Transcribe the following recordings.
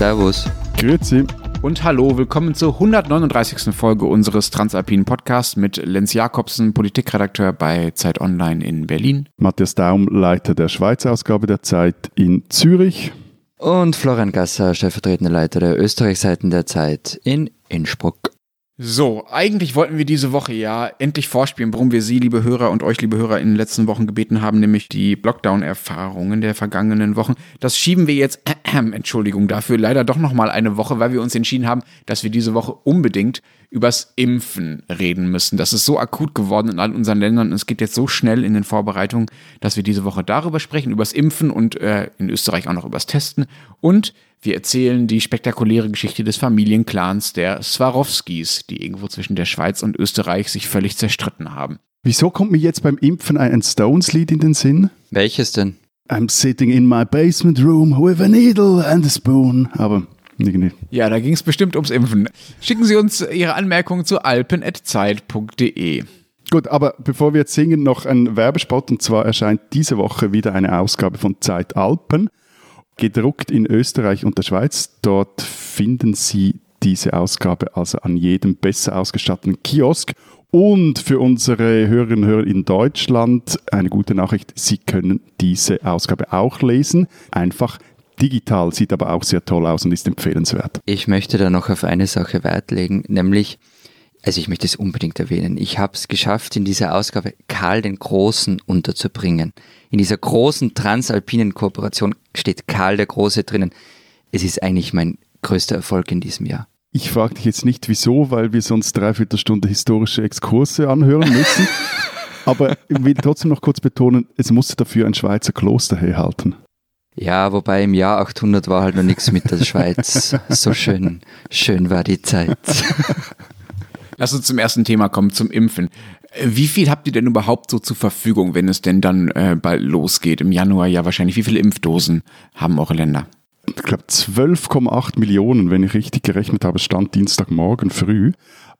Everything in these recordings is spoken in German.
Servus. Grüezi. Und hallo, willkommen zur 139. Folge unseres Transalpinen Podcasts mit Lenz Jakobsen, Politikredakteur bei Zeit Online in Berlin. Matthias Daum, Leiter der Schweizer Ausgabe der Zeit in Zürich. Und Florian Gasser, stellvertretender Leiter der Österreichseiten der Zeit in Innsbruck. So, eigentlich wollten wir diese Woche ja endlich vorspielen, warum wir Sie, liebe Hörer und euch, liebe Hörer, in den letzten Wochen gebeten haben, nämlich die Lockdown-Erfahrungen der vergangenen Wochen. Das schieben wir jetzt, äh, Entschuldigung dafür, leider doch nochmal eine Woche, weil wir uns entschieden haben, dass wir diese Woche unbedingt übers Impfen reden müssen. Das ist so akut geworden in all unseren Ländern und es geht jetzt so schnell in den Vorbereitungen, dass wir diese Woche darüber sprechen, übers Impfen und äh, in Österreich auch noch übers Testen. Und wir erzählen die spektakuläre Geschichte des Familienclans der Swarovskis, die irgendwo zwischen der Schweiz und Österreich sich völlig zerstritten haben. Wieso kommt mir jetzt beim Impfen ein Stones-Lied in den Sinn? Welches denn? I'm sitting in my basement room with a needle and a spoon. Aber irgendwie. Ja, da ging es bestimmt ums Impfen. Schicken Sie uns Ihre Anmerkungen zu alpen.zeit.de. Gut, aber bevor wir jetzt singen, noch ein Werbespot. Und zwar erscheint diese Woche wieder eine Ausgabe von Zeit Alpen gedruckt in Österreich und der Schweiz. Dort finden Sie diese Ausgabe also an jedem besser ausgestatteten Kiosk. Und für unsere Hörerinnen und Hörer in Deutschland eine gute Nachricht, Sie können diese Ausgabe auch lesen. Einfach digital, sieht aber auch sehr toll aus und ist empfehlenswert. Ich möchte da noch auf eine Sache Wert legen, nämlich also ich möchte es unbedingt erwähnen, ich habe es geschafft, in dieser Ausgabe Karl den Großen unterzubringen. In dieser großen transalpinen Kooperation steht Karl der Große drinnen. Es ist eigentlich mein größter Erfolg in diesem Jahr. Ich frage dich jetzt nicht wieso, weil wir sonst dreiviertel Stunde historische Exkurse anhören müssen. Aber ich will trotzdem noch kurz betonen, es musste dafür ein Schweizer Kloster herhalten. Ja, wobei im Jahr 800 war halt noch nichts mit der Schweiz. So schön, schön war die Zeit. Lass uns zum ersten Thema kommen, zum Impfen. Wie viel habt ihr denn überhaupt so zur Verfügung, wenn es denn dann äh, bald losgeht? Im Januar ja wahrscheinlich. Wie viele Impfdosen haben eure Länder? Ich glaube 12,8 Millionen, wenn ich richtig gerechnet habe, stand Dienstagmorgen früh.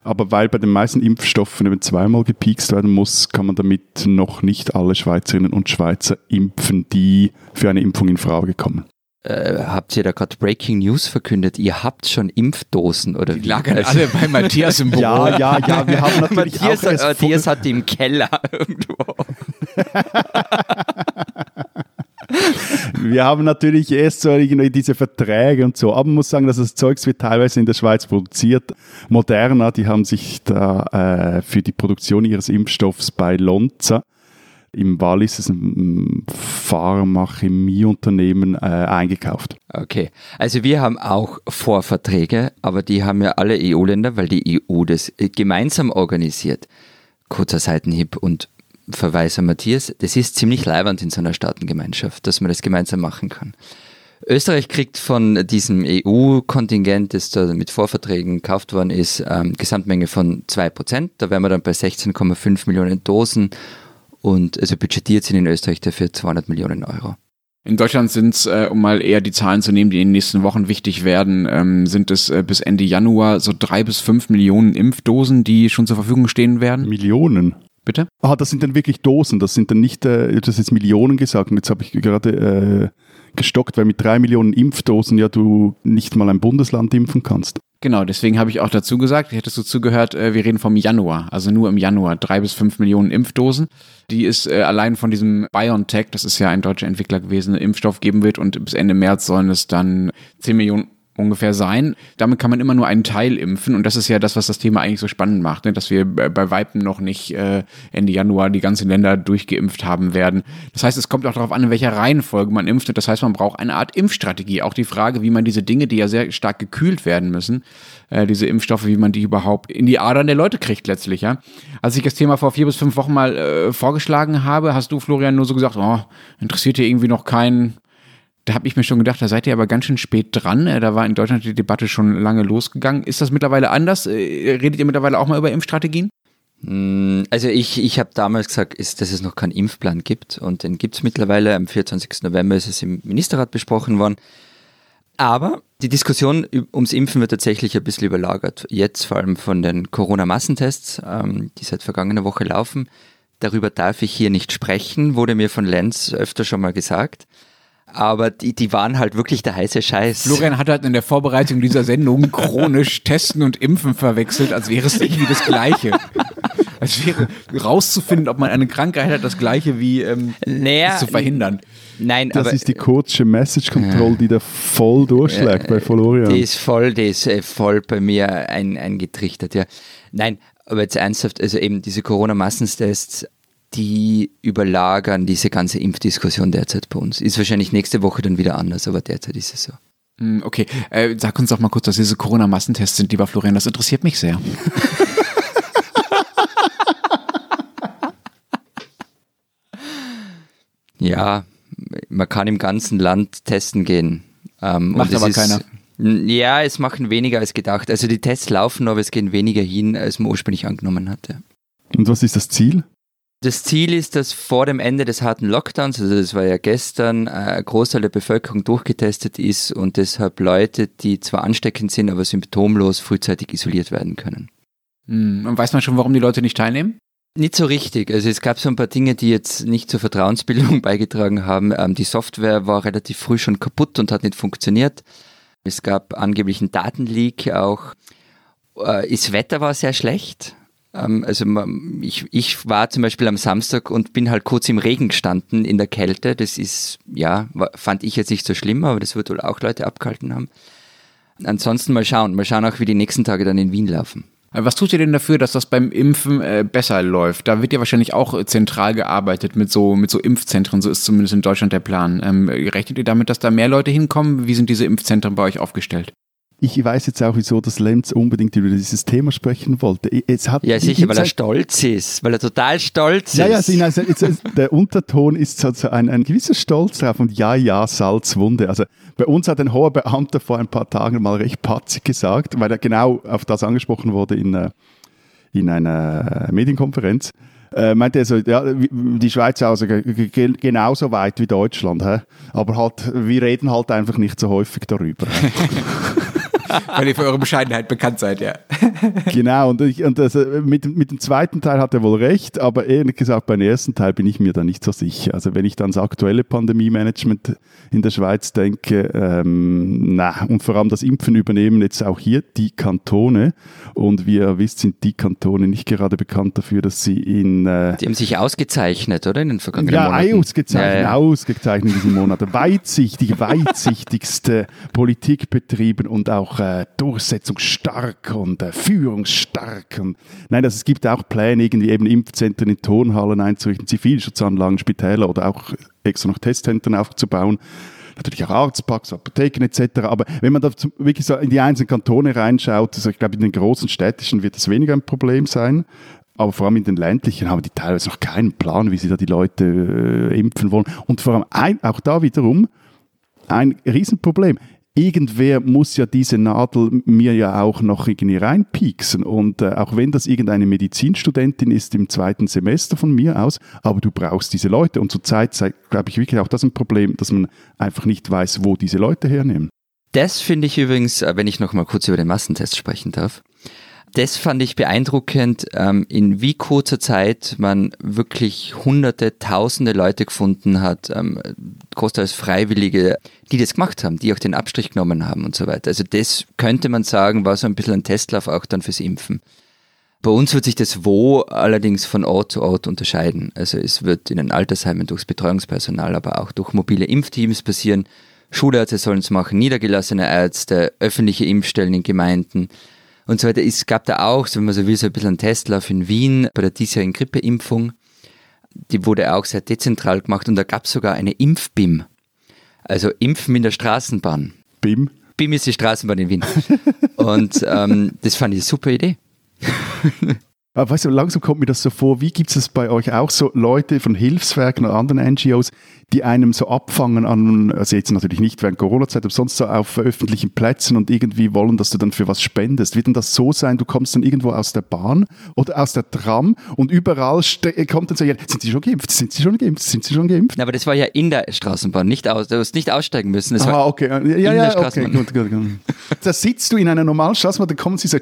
Aber weil bei den meisten Impfstoffen eben zweimal gepiekst werden muss, kann man damit noch nicht alle Schweizerinnen und Schweizer impfen, die für eine Impfung in Frage kommen. Äh, habt ihr da gerade Breaking News verkündet? Ihr habt schon Impfdosen oder die wie? lagen also, alle bei Matthias im Büro. Ja, ja, ja, wir haben natürlich Matthias, auch Matthias hat die im Keller irgendwo. wir haben natürlich erst so diese Verträge und so, aber man muss sagen, dass das Zeugs wird teilweise in der Schweiz produziert. Moderna, die haben sich da äh, für die Produktion ihres Impfstoffs bei Lonza im Wallis ist ein Pharmachemieunternehmen äh, eingekauft. Okay, also wir haben auch Vorverträge, aber die haben ja alle EU-Länder, weil die EU das äh, gemeinsam organisiert. Kurzer Seitenhieb und Verweis an Matthias, das ist ziemlich leibend in so einer Staatengemeinschaft, dass man das gemeinsam machen kann. Österreich kriegt von diesem EU-Kontingent, das da mit Vorverträgen gekauft worden ist, ähm, Gesamtmenge von 2%. Da wären wir dann bei 16,5 Millionen Dosen und also budgetiert sind in Österreich dafür 200 Millionen Euro. In Deutschland sind es, äh, um mal eher die Zahlen zu nehmen, die in den nächsten Wochen wichtig werden, ähm, sind es äh, bis Ende Januar so drei bis fünf Millionen Impfdosen, die schon zur Verfügung stehen werden. Millionen? Bitte? Ah, das sind dann wirklich Dosen, das sind dann nicht, äh, das ist Millionen gesagt und jetzt habe ich gerade äh, gestockt, weil mit drei Millionen Impfdosen ja du nicht mal ein Bundesland impfen kannst. Genau, deswegen habe ich auch dazu gesagt, hättest du zugehört, äh, wir reden vom Januar, also nur im Januar, drei bis fünf Millionen Impfdosen, die es äh, allein von diesem BioNTech, das ist ja ein deutscher Entwickler gewesen, Impfstoff geben wird und bis Ende März sollen es dann zehn Millionen ungefähr sein. Damit kann man immer nur einen Teil impfen und das ist ja das, was das Thema eigentlich so spannend macht, ne? dass wir bei Weitem noch nicht äh, Ende Januar die ganzen Länder durchgeimpft haben werden. Das heißt, es kommt auch darauf an, in welcher Reihenfolge man impft. Das heißt, man braucht eine Art Impfstrategie. Auch die Frage, wie man diese Dinge, die ja sehr stark gekühlt werden müssen, äh, diese Impfstoffe, wie man die überhaupt in die Adern der Leute kriegt letztlich. Ja? Als ich das Thema vor vier bis fünf Wochen mal äh, vorgeschlagen habe, hast du, Florian, nur so gesagt, oh, interessiert hier irgendwie noch keinen da habe ich mir schon gedacht, da seid ihr aber ganz schön spät dran. Äh, da war in Deutschland die Debatte schon lange losgegangen. Ist das mittlerweile anders? Äh, redet ihr mittlerweile auch mal über Impfstrategien? Hm, also ich, ich habe damals gesagt, ist, dass es noch keinen Impfplan gibt und den gibt es mittlerweile. Am 24. November ist es im Ministerrat besprochen worden. Aber die Diskussion ums Impfen wird tatsächlich ein bisschen überlagert. Jetzt vor allem von den Corona-Massentests, ähm, die seit vergangener Woche laufen. Darüber darf ich hier nicht sprechen, wurde mir von Lenz öfter schon mal gesagt. Aber die, die waren halt wirklich der heiße Scheiß. Florian hat halt in der Vorbereitung dieser Sendung chronisch Testen und Impfen verwechselt, als wäre es irgendwie das Gleiche. Als wäre rauszufinden, ob man eine Krankheit hat, das Gleiche wie ähm, Naja, zu verhindern. Nein, Das aber ist die kurzsche Message Control, die da voll durchschlägt bei Florian. die ist voll, die ist äh, voll bei mir ein, eingetrichtert, ja. Nein, aber jetzt ernsthaft, also eben diese Corona-Massentests, die überlagern diese ganze Impfdiskussion derzeit bei uns. Ist wahrscheinlich nächste Woche dann wieder anders, aber derzeit ist es so. Hm, Okay, äh, sag uns doch mal kurz, was diese Corona-Massentests sind, lieber Florian. Das interessiert mich sehr. Ja, man kann im ganzen Land testen gehen. Ähm, Macht aber ist, keiner. Ja, es machen weniger als gedacht. Also die Tests laufen, aber es gehen weniger hin, als man ursprünglich angenommen hatte. Und was ist das Ziel? Das Ziel ist, dass vor dem Ende des harten Lockdowns, also das war ja gestern, äh, ein Großteil der Bevölkerung durchgetestet ist und deshalb Leute, die zwar ansteckend sind, aber symptomlos frühzeitig isoliert werden können. Hm, Und weiß man schon, warum die Leute nicht teilnehmen? Nicht so richtig. Also es gab so ein paar Dinge, die jetzt nicht zur Vertrauensbildung beigetragen haben. Ähm, die Software war relativ früh schon kaputt und hat nicht funktioniert. Es gab angeblich einen Datenleak auch. Äh, das Wetter war sehr schlecht. Ähm, also ich, ich war zum Beispiel am Samstag und bin halt kurz im Regen gestanden in der Kälte. Das ist, ja, fand ich jetzt nicht so schlimm, aber das wird wohl auch Leute abgehalten haben. Ansonsten mal schauen. Mal schauen auch, wie die nächsten Tage dann in Wien laufen. Was tut ihr denn dafür, dass das beim Impfen äh, besser läuft? Da wird ja wahrscheinlich auch äh, zentral gearbeitet mit so, mit so Impfzentren. So ist zumindest in Deutschland der Plan. Ähm, rechnet ihr damit, dass da mehr Leute hinkommen? Wie sind diese Impfzentren bei euch aufgestellt? Ich weiß jetzt auch, wieso das Lenz unbedingt über dieses Thema sprechen wollte. Es hat, Ja, sicher, weil er stolz ist. Weil er total stolz ist. Ja, ja, also, der Unterton ist so so ein, ein gewisser Stolz drauf und ja, ja, Salzwunde. Also bei uns hat ein hoher Beamter vor ein paar Tagen mal recht patzig gesagt, weil er genau auf das angesprochen wurde in, äh, in einer Medienkonferenz. Äh, meinte er so, ja, die Schweiz also ge- ge- genauso weit wie Deutschland, hä? aber halt, wir reden halt einfach nicht so häufig darüber. Weil ihr für eure Bescheidenheit bekannt seid, ja. Genau, und, ich, und äh, mit, mit dem zweiten Teil hat er wohl recht, aber ehrlich gesagt, beim ersten Teil bin ich mir da nicht so sicher. Also wenn ich dann das aktuelle Pandemie-Management in der Schweiz denke, ähm, na, und vor allem das Impfen übernehmen jetzt auch hier die Kantone. Und wie ihr wisst, sind die Kantone nicht gerade bekannt dafür, dass sie in äh, Die haben sich ausgezeichnet, oder? In den vergangenen ja, Monaten. ausgezeichnet, Ja, ja. ausgezeichnet in diesen Monaten. Weitsichtig, weitsichtigste Politik betrieben und auch äh, durchsetzungsstark und äh, führungsstark. Und, nein, also es gibt auch Pläne, irgendwie eben Impfzentren in Turnhallen einzurichten, Zivilschutzanlagen, Spitäler oder auch extra noch Testzentren aufzubauen. Natürlich auch Arztpraxen, Apotheken etc. Aber wenn man da wirklich so in die einzelnen Kantone reinschaut, also ich glaube, in den großen städtischen wird das weniger ein Problem sein. Aber vor allem in den ländlichen haben die teilweise noch keinen Plan, wie sie da die Leute äh, impfen wollen. Und vor allem ein, auch da wiederum ein Riesenproblem. Irgendwer muss ja diese Nadel mir ja auch noch irgendwie reinpieksen. Und äh, auch wenn das irgendeine Medizinstudentin ist im zweiten Semester von mir aus, aber du brauchst diese Leute. Und zurzeit glaube ich, wirklich auch das ein Problem, dass man einfach nicht weiß, wo diese Leute hernehmen. Das finde ich übrigens, äh, wenn ich noch mal kurz über den Massentest sprechen darf, das fand ich beeindruckend, ähm, in wie kurzer Zeit man wirklich hunderte, tausende Leute gefunden hat, ähm, großteils Freiwillige, die das gemacht haben, die auch den Abstrich genommen haben und so weiter. Also das könnte man sagen, war so ein bisschen ein Testlauf auch dann fürs Impfen. Bei uns wird sich das Wo allerdings von Ort zu Ort unterscheiden. Also es wird in den Altersheimen durchs Betreuungspersonal, aber auch durch mobile Impfteams passieren. Schulärzte sollen es machen, niedergelassene Ärzte, öffentliche Impfstellen in Gemeinden und so weiter. Es gab da auch, wenn man so will, so ein bisschen einen Testlauf in Wien bei der diesjährigen Grippeimpfung. Die wurde auch sehr dezentral gemacht und da gab es sogar eine Impf-BIM. Also Impfen in der Straßenbahn. BIM. BIM ist die Straßenbahn in Wien. Und ähm, das fand ich eine super Idee. Weißt du, langsam kommt mir das so vor, wie gibt es bei euch auch so Leute von Hilfswerken oder anderen NGOs, die einem so abfangen an, also jetzt natürlich nicht während Corona-Zeit, aber sonst so auf öffentlichen Plätzen und irgendwie wollen, dass du dann für was spendest. Wird denn das so sein, du kommst dann irgendwo aus der Bahn oder aus der Tram und überall kommt dann so, ja, sind sie schon geimpft, sind sie schon geimpft, sind sie schon geimpft? Aber das war ja in der Straßenbahn, nicht aus, du hast nicht aussteigen müssen. Das Ah, okay. Ja, ja, ja okay, gut, gut, gut. Da sitzt du in einer normalen Straßenbahn, dann kommen sie so,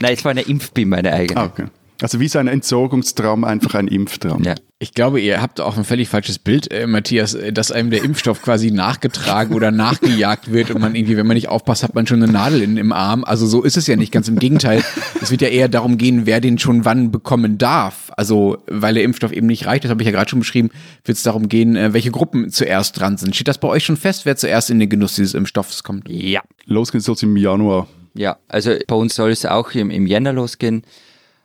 Nein, es war eine Impfbim, meine eigene. ah, okay. Also wie so ein Entsorgungstram, einfach ein Impftram. Ja. Ich glaube, ihr habt auch ein völlig falsches Bild, äh, Matthias, äh, dass einem der Impfstoff quasi nachgetragen oder nachgejagt wird und man irgendwie, wenn man nicht aufpasst, hat man schon eine Nadel in, im Arm. Also so ist es ja nicht, ganz im Gegenteil. Es wird ja eher darum gehen, wer den schon wann bekommen darf. Also weil der Impfstoff eben nicht reicht, das habe ich ja gerade schon beschrieben, wird es darum gehen, äh, welche Gruppen zuerst dran sind. Steht das bei euch schon fest, wer zuerst in den Genuss dieses Impfstoffs kommt? Ja. Los geht's jetzt im Januar. Ja, also bei uns soll es auch im, im Jänner losgehen.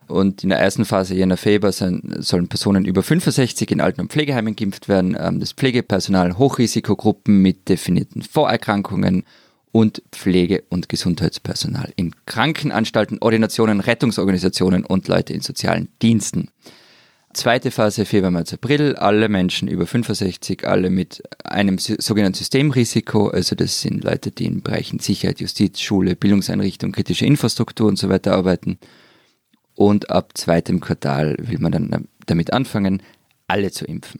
Und in der ersten Phase Jänner, sind, sollen Personen über 65 in Alten- und Pflegeheimen geimpft werden, ähm, das Pflegepersonal, Hochrisikogruppen mit definierten Vorerkrankungen und Pflege- und Gesundheitspersonal in Krankenanstalten, Ordinationen, Rettungsorganisationen und Leute in sozialen Diensten. Zweite Phase Februar, März, April, alle Menschen über 65, alle mit einem sogenannten Systemrisiko, also das sind Leute, die in Bereichen Sicherheit, Justiz, Schule, Bildungseinrichtung, kritische Infrastruktur und so weiter arbeiten und ab zweitem Quartal will man dann damit anfangen, alle zu impfen.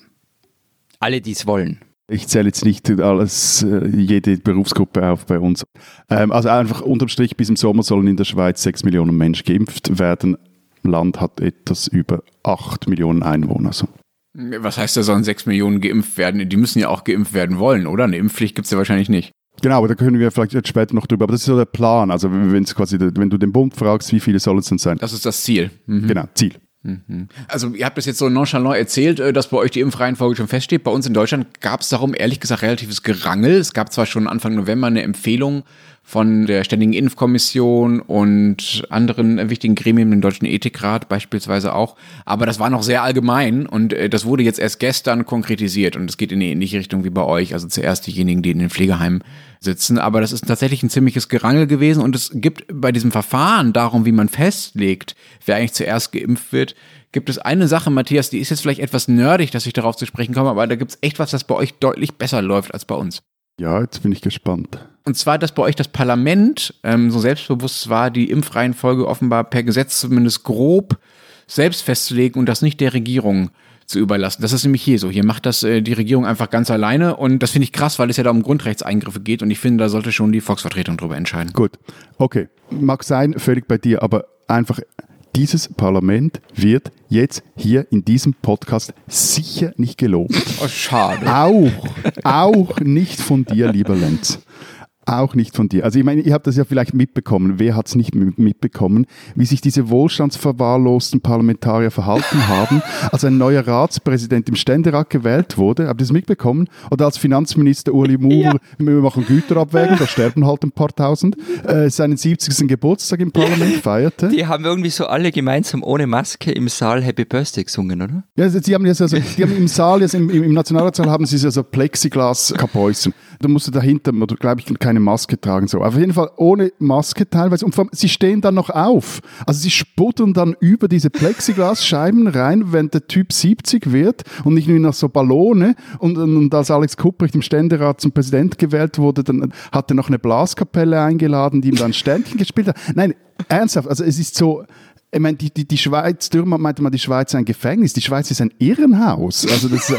Alle, die es wollen. Ich zähle jetzt nicht alles, äh, jede Berufsgruppe auf bei uns. Ähm, also einfach unterm Strich, bis im Sommer sollen in der Schweiz 6 Millionen Menschen geimpft werden. Land hat etwas über 8 Millionen Einwohner. So. Was heißt, da sollen 6 Millionen geimpft werden? Die müssen ja auch geimpft werden wollen, oder? Eine Impfpflicht gibt es ja wahrscheinlich nicht. Genau, aber da können wir vielleicht jetzt später noch drüber. Aber das ist so der Plan. Also wenn quasi, wenn du den Bund fragst, wie viele sollen es denn sein? Das ist das Ziel. Mhm. Genau, Ziel. Also ihr habt das jetzt so nonchalant erzählt, äh, dass bei euch die Impfreihenfolge schon feststeht. Bei uns in Deutschland gab es darum ehrlich gesagt relatives Gerangel. Es gab zwar schon Anfang November eine Empfehlung von der Ständigen Impfkommission und anderen wichtigen Gremien, dem Deutschen Ethikrat beispielsweise auch. Aber das war noch sehr allgemein und äh, das wurde jetzt erst gestern konkretisiert und es geht in die ähnliche Richtung wie bei euch. Also zuerst diejenigen, die in den Pflegeheimen sitzen. Aber das ist tatsächlich ein ziemliches Gerangel gewesen und es gibt bei diesem Verfahren darum, wie man festlegt, wer eigentlich zuerst geimpft wird, gibt es eine Sache, Matthias, die ist jetzt vielleicht etwas nerdig, dass ich darauf zu sprechen komme, aber da gibt es echt was, das bei euch deutlich besser läuft als bei uns. Ja, jetzt bin ich gespannt. Und zwar, dass bei euch das Parlament ähm, so selbstbewusst war, die Impfreihenfolge offenbar per Gesetz zumindest grob selbst festzulegen und das nicht der Regierung zu überlassen. Das ist nämlich hier so. Hier macht das äh, die Regierung einfach ganz alleine und das finde ich krass, weil es ja da um Grundrechtseingriffe geht und ich finde, da sollte schon die Volksvertretung drüber entscheiden. Gut, okay. Mag sein, völlig bei dir, aber einfach dieses Parlament wird jetzt hier in diesem Podcast sicher nicht gelobt. Oh, schade. Auch, auch nicht von dir, lieber Lenz. Auch nicht von dir. Also ich meine, ihr habt das ja vielleicht mitbekommen. Wer hat es nicht mitbekommen, wie sich diese wohlstandsverwahrlosten Parlamentarier verhalten haben, als ein neuer Ratspräsident im Ständerat gewählt wurde? Habt ihr das mitbekommen? Oder als Finanzminister Uli Maurer, ja. wir machen Güterabwägung, da sterben halt ein paar Tausend, äh, seinen 70. Geburtstag im Parlament feierte? Die haben irgendwie so alle gemeinsam ohne Maske im Saal Happy Birthday gesungen, oder? Ja, sie haben jetzt also, die haben im Saal, jetzt im, im Nationalratssaal haben sie also Plexiglas-Kapäusen. Da musst du dahinter, glaube ich, keine Maske tragen. So. Auf jeden Fall ohne Maske teilweise. Und sie stehen dann noch auf. Also sie sputtern dann über diese Plexiglasscheiben rein, wenn der Typ 70 wird und nicht nur noch so Ballone. Und, und als Alex Kupprecht im Ständerat zum Präsident gewählt wurde, dann hat er noch eine Blaskapelle eingeladen, die ihm dann Ständchen gespielt hat. Nein, ernsthaft, also es ist so, ich meine, die, die, die Schweiz, Dürmer meinte mal, die Schweiz ist ein Gefängnis. Die Schweiz ist ein Irrenhaus. Also das, äh,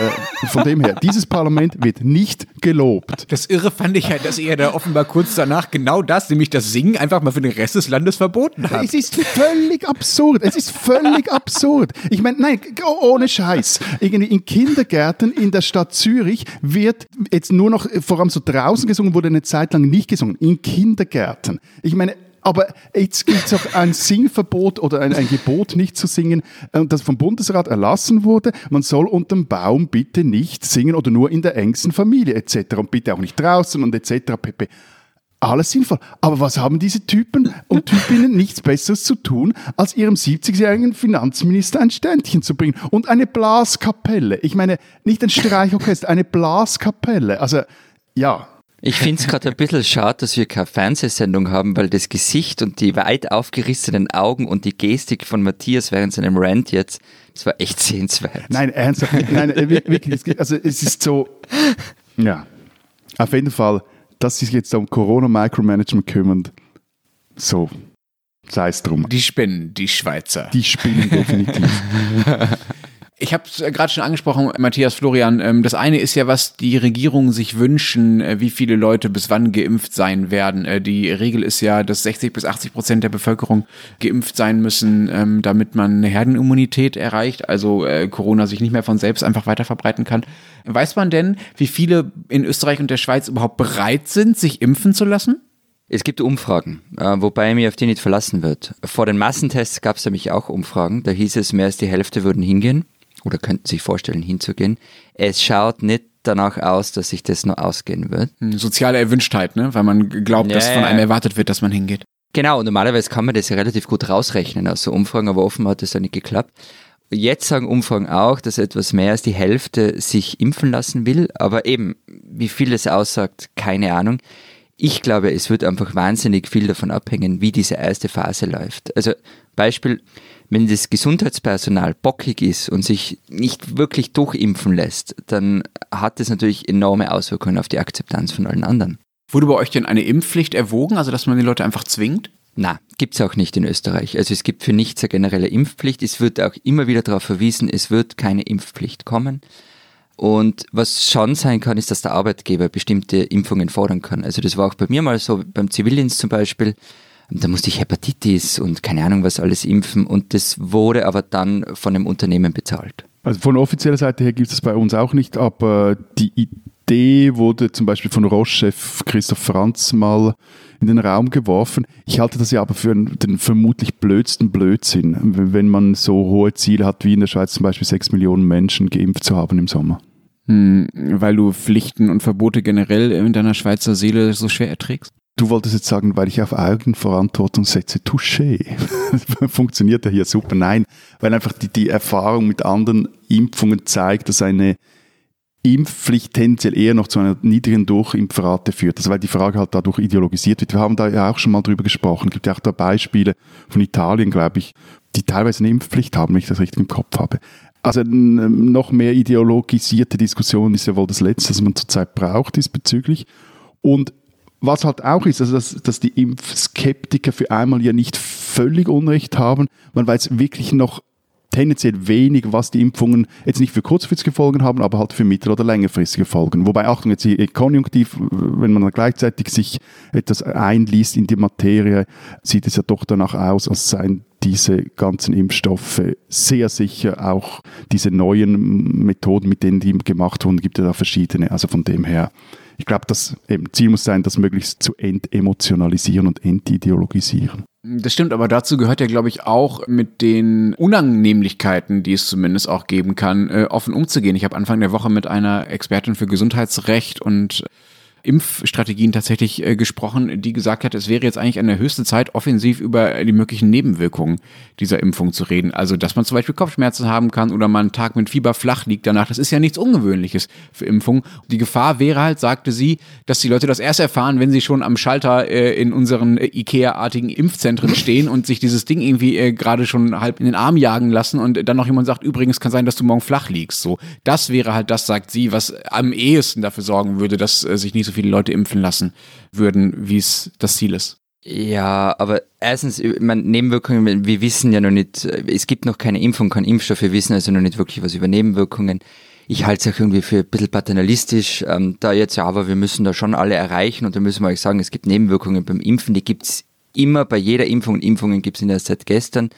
von dem her, dieses Parlament wird nicht gelobt. Das Irre fand ich halt, dass ihr da offenbar kurz danach genau das, nämlich das Singen, einfach mal für den Rest des Landes verboten habt. Es ist völlig absurd. Es ist völlig absurd. Ich meine, nein, ohne Scheiß. Irgendwie in Kindergärten in der Stadt Zürich wird jetzt nur noch, vor allem so draußen gesungen, wurde eine Zeit lang nicht gesungen. In Kindergärten. Ich meine, aber jetzt gibt es auch ein Singverbot oder ein, ein, Gebot, nicht zu singen, äh, das vom Bundesrat erlassen wurde. Man soll unter dem Baum bitte nicht singen oder nur in der engsten Familie etc. Und bitte auch nicht draußen und etc. pp. Alles sinnvoll. Aber was haben diese Typen und Typinnen nichts Besseres zu tun, als ihrem 70-jährigen Finanzminister ein Ständchen zu bringen? Und eine Blaskapelle. Ich meine, nicht ein Streichorchester, eine Blaskapelle. Also, ja, ich finde es gerade ein bisschen schade, dass wir keine Fernsehsendung haben, weil das Gesicht und die weit aufgerissenen Augen und die Gestik von Matthias während seinem Rant jetzt, das war echt sehenswert. Nein, ernsthaft. Nein, äh, wirklich. Also es ist so, ja, auf jeden Fall, dass sich jetzt um Corona-Micromanagement kümmern, so, sei es drum. Die spinnen, die Schweizer. Die spinnen definitiv. Ich habe es gerade schon angesprochen, Matthias Florian. Ähm, das eine ist ja, was die Regierungen sich wünschen, äh, wie viele Leute bis wann geimpft sein werden. Äh, die Regel ist ja, dass 60 bis 80 Prozent der Bevölkerung geimpft sein müssen, ähm, damit man eine Herdenimmunität erreicht, also äh, Corona sich nicht mehr von selbst einfach weiter verbreiten kann. Weiß man denn, wie viele in Österreich und der Schweiz überhaupt bereit sind, sich impfen zu lassen? Es gibt Umfragen, wobei mir auf die nicht verlassen wird. Vor den Massentests gab es nämlich auch Umfragen. Da hieß es, mehr als die Hälfte würden hingehen oder könnten sich vorstellen, hinzugehen. Es schaut nicht danach aus, dass sich das nur ausgehen wird. Soziale Erwünschtheit, ne? weil man glaubt, ja, dass von einem erwartet wird, dass man hingeht. Genau, normalerweise kann man das ja relativ gut rausrechnen aus so Umfragen, aber offenbar hat das ja nicht geklappt. Jetzt sagen Umfragen auch, dass etwas mehr als die Hälfte sich impfen lassen will, aber eben, wie viel es aussagt, keine Ahnung. Ich glaube, es wird einfach wahnsinnig viel davon abhängen, wie diese erste Phase läuft. Also Beispiel, wenn das Gesundheitspersonal bockig ist und sich nicht wirklich durchimpfen lässt, dann hat das natürlich enorme Auswirkungen auf die Akzeptanz von allen anderen. Wurde bei euch denn eine Impfpflicht erwogen, also dass man die Leute einfach zwingt? Na, gibt es auch nicht in Österreich. Also es gibt für nichts eine generelle Impfpflicht. Es wird auch immer wieder darauf verwiesen, es wird keine Impfpflicht kommen. Und was schon sein kann, ist, dass der Arbeitgeber bestimmte Impfungen fordern kann. Also das war auch bei mir mal so, beim Zivildienst zum Beispiel da musste ich Hepatitis und keine Ahnung was alles impfen und das wurde aber dann von dem Unternehmen bezahlt. Also von offizieller Seite her gibt es bei uns auch nicht, aber die Idee wurde zum Beispiel von Roche-Chef Christoph Franz mal in den Raum geworfen. Ich halte das ja aber für den vermutlich blödsten Blödsinn, wenn man so hohe Ziele hat, wie in der Schweiz zum Beispiel sechs Millionen Menschen geimpft zu haben im Sommer. Hm, weil du Pflichten und Verbote generell in deiner Schweizer Seele so schwer erträgst? Du wolltest jetzt sagen, weil ich auf Eigenverantwortung setze, touché. Funktioniert ja hier super. Nein, weil einfach die, die Erfahrung mit anderen Impfungen zeigt, dass eine Impfpflicht tendenziell eher noch zu einer niedrigen Durchimpfrate führt. Also weil die Frage halt dadurch ideologisiert wird. Wir haben da ja auch schon mal drüber gesprochen. Es gibt ja auch da Beispiele von Italien, glaube ich, die teilweise eine Impfpflicht haben, wenn ich das richtig im Kopf habe. Also noch mehr ideologisierte Diskussion ist ja wohl das Letzte, was man zurzeit braucht diesbezüglich. Und was halt auch ist, also dass, dass die Impfskeptiker für einmal ja nicht völlig Unrecht haben. Man weiß wirklich noch tendenziell wenig, was die Impfungen jetzt nicht für kurzfristige Folgen haben, aber halt für mittel- oder längerfristige Folgen. Wobei, Achtung, jetzt hier konjunktiv, wenn man gleichzeitig sich etwas einliest in die Materie, sieht es ja doch danach aus, als seien diese ganzen Impfstoffe sehr sicher auch diese neuen Methoden, mit denen die gemacht wurden, gibt es da verschiedene. Also von dem her ich glaube, das Ziel muss sein, das möglichst zu entemotionalisieren und entideologisieren. Das stimmt, aber dazu gehört ja, glaube ich, auch mit den Unannehmlichkeiten, die es zumindest auch geben kann, äh, offen umzugehen. Ich habe Anfang der Woche mit einer Expertin für Gesundheitsrecht und Impfstrategien tatsächlich äh, gesprochen, die gesagt hat, es wäre jetzt eigentlich an der höchsten Zeit, offensiv über die möglichen Nebenwirkungen dieser Impfung zu reden. Also, dass man zum Beispiel Kopfschmerzen haben kann oder man einen Tag mit Fieber flach liegt danach. Das ist ja nichts Ungewöhnliches für Impfungen. Die Gefahr wäre halt, sagte sie, dass die Leute das erst erfahren, wenn sie schon am Schalter äh, in unseren äh, IKEA-artigen Impfzentren stehen und sich dieses Ding irgendwie äh, gerade schon halb in den Arm jagen lassen und dann noch jemand sagt, übrigens kann sein, dass du morgen flach liegst. So, das wäre halt das, sagt sie, was am ehesten dafür sorgen würde, dass äh, sich nicht so viele Leute impfen lassen würden, wie es das Ziel ist. Ja, aber erstens, meine, Nebenwirkungen, wir wissen ja noch nicht, es gibt noch keine Impfung, kein Impfstoff, wir wissen also noch nicht wirklich was über Nebenwirkungen. Ich halte es auch irgendwie für ein bisschen paternalistisch, ähm, da jetzt, ja, aber wir müssen da schon alle erreichen und da müssen wir euch sagen, es gibt Nebenwirkungen beim Impfen, die gibt es immer bei jeder Impfung. Impfungen gibt es in der seit gestern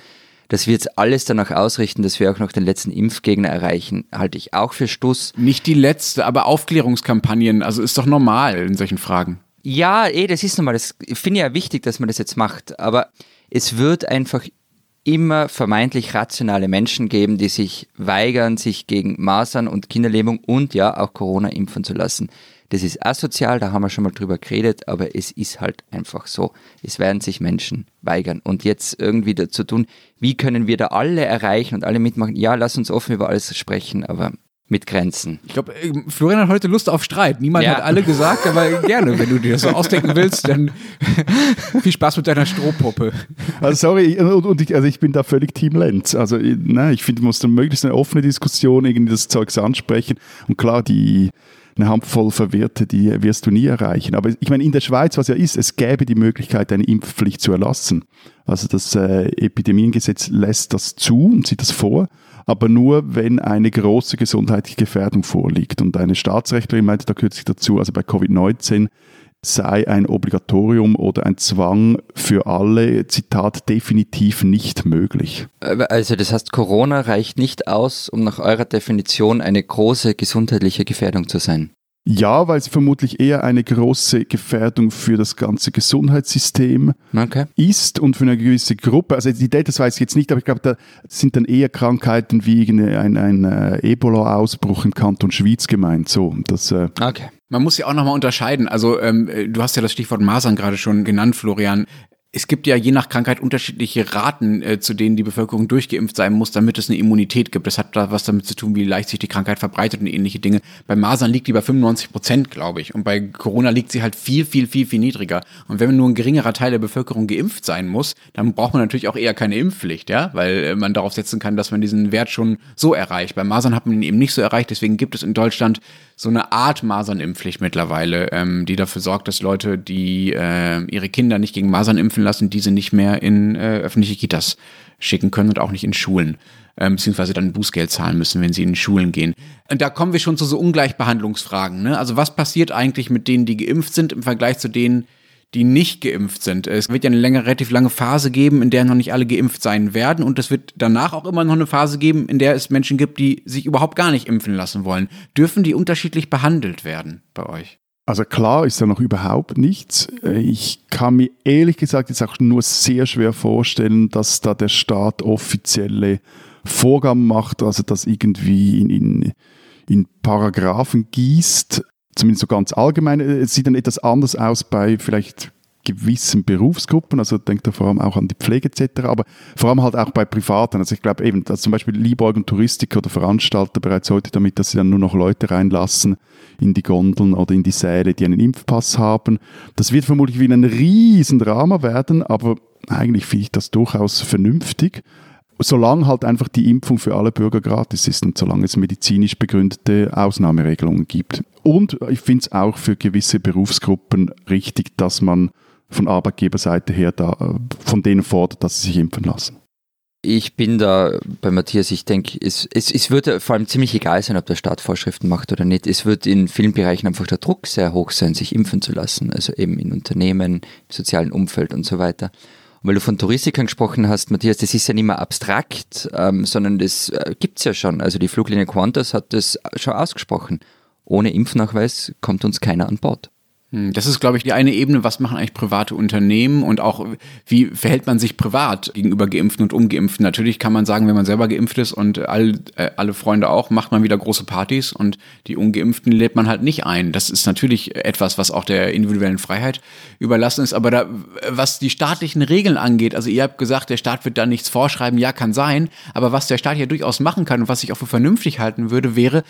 dass wir jetzt alles danach ausrichten, dass wir auch noch den letzten Impfgegner erreichen, halte ich auch für Stuss. Nicht die letzte, aber Aufklärungskampagnen, also ist doch normal in solchen Fragen. Ja, eh, das ist normal. Das finde ich ja wichtig, dass man das jetzt macht. Aber es wird einfach immer vermeintlich rationale Menschen geben, die sich weigern, sich gegen Masern und Kinderlähmung und ja auch Corona impfen zu lassen. Das ist asozial, da haben wir schon mal drüber geredet, aber es ist halt einfach so. Es werden sich Menschen weigern. Und jetzt irgendwie dazu tun, wie können wir da alle erreichen und alle mitmachen? Ja, lass uns offen über alles sprechen, aber mit Grenzen. Ich glaube, äh, Florian hat heute Lust auf Streit. Niemand ja. hat alle gesagt, aber gerne, wenn du dir das so ausdenken willst, dann viel Spaß mit deiner Strohpuppe. Also sorry, und ich, also ich bin da völlig Team Lenz. Also ne, ich finde, man muss dann möglichst eine offene Diskussion irgendwie das Zeugs ansprechen. Und klar, die eine Handvoll Verwirrte, die wirst du nie erreichen. Aber ich meine, in der Schweiz, was ja ist, es gäbe die Möglichkeit, eine Impfpflicht zu erlassen. Also das äh, Epidemiengesetz lässt das zu und sieht das vor. aber nur, wenn eine große gesundheitliche Gefährdung vorliegt. Und eine Staatsrechtlerin meinte da kürzlich dazu, also bei Covid-19 sei ein Obligatorium oder ein Zwang für alle, Zitat, definitiv nicht möglich. Also das heißt, Corona reicht nicht aus, um nach eurer Definition eine große gesundheitliche Gefährdung zu sein. Ja, weil es vermutlich eher eine große Gefährdung für das ganze Gesundheitssystem okay. ist und für eine gewisse Gruppe. Also die Data weiß ich jetzt nicht, aber ich glaube, da sind dann eher Krankheiten wie ein, ein äh, Ebola-Ausbruch im Kanton Schwyz gemeint. So, das, äh okay. Man muss ja auch nochmal unterscheiden. Also ähm, du hast ja das Stichwort Masern gerade schon genannt, Florian es gibt ja je nach Krankheit unterschiedliche Raten, äh, zu denen die Bevölkerung durchgeimpft sein muss, damit es eine Immunität gibt. Das hat da was damit zu tun, wie leicht sich die Krankheit verbreitet und ähnliche Dinge. Bei Masern liegt die bei 95 Prozent, glaube ich. Und bei Corona liegt sie halt viel, viel, viel, viel niedriger. Und wenn nur ein geringerer Teil der Bevölkerung geimpft sein muss, dann braucht man natürlich auch eher keine Impfpflicht, ja, weil äh, man darauf setzen kann, dass man diesen Wert schon so erreicht. Bei Masern hat man ihn eben nicht so erreicht. Deswegen gibt es in Deutschland so eine Art Masernimpfpflicht mittlerweile, ähm, die dafür sorgt, dass Leute, die äh, ihre Kinder nicht gegen Masern impfen lassen, diese nicht mehr in äh, öffentliche Kitas schicken können und auch nicht in Schulen. Ähm, beziehungsweise dann Bußgeld zahlen müssen, wenn sie in Schulen gehen. Und da kommen wir schon zu so Ungleichbehandlungsfragen. Ne? Also was passiert eigentlich mit denen, die geimpft sind im Vergleich zu denen, die nicht geimpft sind. Es wird ja eine längere, relativ lange Phase geben, in der noch nicht alle geimpft sein werden. Und es wird danach auch immer noch eine Phase geben, in der es Menschen gibt, die sich überhaupt gar nicht impfen lassen wollen. Dürfen die unterschiedlich behandelt werden bei euch? Also klar ist da noch überhaupt nichts. Ich kann mir ehrlich gesagt jetzt auch nur sehr schwer vorstellen, dass da der Staat offizielle Vorgaben macht, also das irgendwie in, in, in Paragraphen gießt zumindest so ganz allgemein, es sieht dann etwas anders aus bei vielleicht gewissen Berufsgruppen, also denkt da vor allem auch an die Pflege etc., aber vor allem halt auch bei Privaten. Also ich glaube eben, dass zum Beispiel Liebäugeln Touristiker oder Veranstalter bereits heute damit, dass sie dann nur noch Leute reinlassen in die Gondeln oder in die Säle, die einen Impfpass haben. Das wird vermutlich wie ein riesen Drama werden, aber eigentlich finde ich das durchaus vernünftig solange halt einfach die Impfung für alle Bürger gratis ist und solange es medizinisch begründete Ausnahmeregelungen gibt. Und ich finde es auch für gewisse Berufsgruppen richtig, dass man von Arbeitgeberseite her da, äh, von denen fordert, dass sie sich impfen lassen. Ich bin da bei Matthias, ich denke, es, es, es würde vor allem ziemlich egal sein, ob der Staat Vorschriften macht oder nicht. Es wird in vielen Bereichen einfach der Druck sehr hoch sein, sich impfen zu lassen. Also eben in Unternehmen, im sozialen Umfeld und so weiter weil du von Touristikern gesprochen hast, Matthias, das ist ja nicht mehr abstrakt, ähm, sondern das äh, es ja schon. Also die Fluglinie Qantas hat das schon ausgesprochen. Ohne Impfnachweis kommt uns keiner an Bord. Hm, das ist, glaube ich, die eine Ebene, was machen eigentlich private Unternehmen und auch, wie verhält man sich privat gegenüber Geimpften und Ungeimpften. Natürlich kann man sagen, wenn man selber geimpft ist und all, äh, alle Freunde auch, macht man wieder große Partys und die Ungeimpften lädt man halt nicht ein. Das ist natürlich etwas, was auch der individuellen Freiheit überlassen ist. Aber da, was die staatlichen Regeln angeht, also ihr habt gesagt, der Staat wird da nichts vorschreiben, ja, kann sein. Aber was der Staat ja durchaus machen kann und was ich auch für vernünftig halten würde, wäre,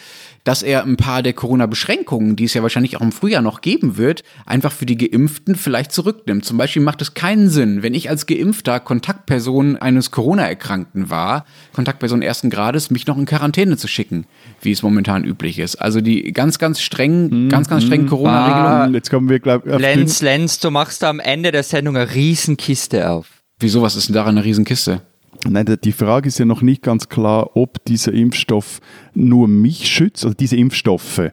dass er ein paar der Corona-Beschränkungen, die es ja wahrscheinlich auch im Frühjahr noch geben wird, einfach für die Geimpften vielleicht zurücknimmt. Zum Beispiel macht es keinen Sinn, wenn ich als Geimpfter Kontaktperson eines Corona-Erkrankten war, Kontaktperson ersten Grades, mich noch in Quarantäne zu schicken, wie es momentan üblich ist. Also die ganz, ganz strengen, mm, ganz, ganz strengen mm, Corona-Regelungen. Ah, jetzt kommen wir, glaube ich, Lenz, Lenz, du machst da am Ende der Sendung eine Riesenkiste auf. Wieso, was ist denn daran eine Riesenkiste? Nein, die Frage ist ja noch nicht ganz klar, ob dieser Impfstoff nur mich schützt, also diese Impfstoffe